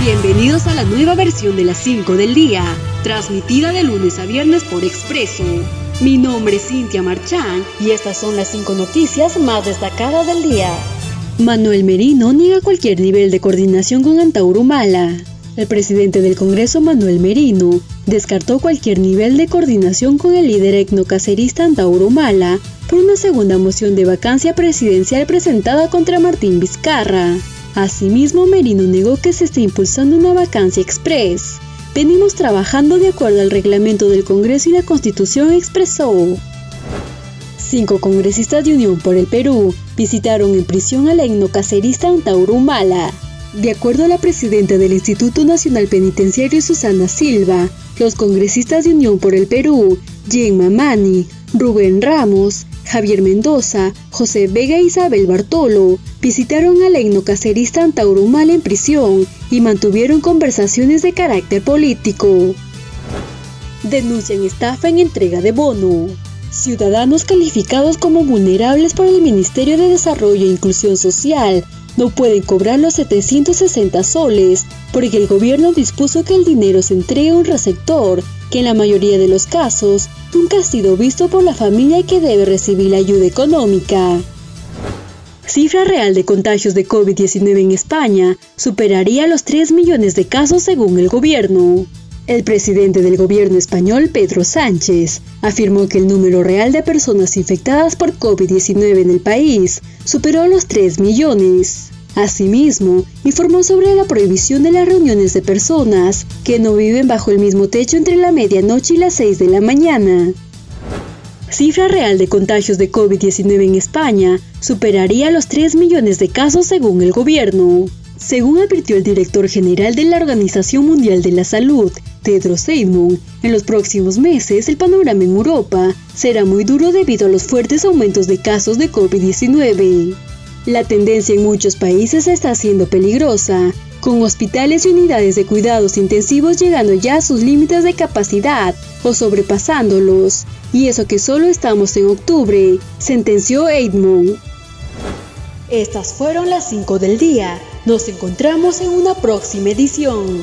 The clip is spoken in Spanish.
Bienvenidos a la nueva versión de las 5 del día, transmitida de lunes a viernes por Expreso. Mi nombre es Cintia Marchán y estas son las 5 noticias más destacadas del día. Manuel Merino niega cualquier nivel de coordinación con Antaurumala. El presidente del Congreso, Manuel Merino, descartó cualquier nivel de coordinación con el líder etnocacerista Antaurumala por una segunda moción de vacancia presidencial presentada contra Martín Vizcarra. Asimismo, Merino negó que se esté impulsando una vacancia express. Venimos trabajando de acuerdo al reglamento del Congreso y la Constitución, expresó. Cinco congresistas de Unión por el Perú visitaron en prisión al etnocacerista Antauro Humala. De acuerdo a la presidenta del Instituto Nacional Penitenciario Susana Silva, los congresistas de Unión por el Perú, Jean Mamani, Rubén Ramos, Javier Mendoza, José Vega e Isabel Bartolo visitaron al etnocacerista Antaurumal en prisión y mantuvieron conversaciones de carácter político. Denuncian estafa en entrega de bono. Ciudadanos calificados como vulnerables por el Ministerio de Desarrollo e Inclusión Social no pueden cobrar los 760 soles porque el gobierno dispuso que el dinero se entregue a un receptor que en la mayoría de los casos nunca ha sido visto por la familia que debe recibir la ayuda económica. Cifra real de contagios de COVID-19 en España superaría los 3 millones de casos según el gobierno. El presidente del gobierno español, Pedro Sánchez, afirmó que el número real de personas infectadas por COVID-19 en el país superó los 3 millones. Asimismo, informó sobre la prohibición de las reuniones de personas que no viven bajo el mismo techo entre la medianoche y las 6 de la mañana. Cifra real de contagios de COVID-19 en España superaría los 3 millones de casos según el gobierno. Según advirtió el director general de la Organización Mundial de la Salud, Tedros Adhanom, en los próximos meses el panorama en Europa será muy duro debido a los fuertes aumentos de casos de COVID-19. La tendencia en muchos países está siendo peligrosa, con hospitales y unidades de cuidados intensivos llegando ya a sus límites de capacidad o sobrepasándolos. Y eso que solo estamos en octubre, sentenció Edmund. Estas fueron las 5 del día. Nos encontramos en una próxima edición.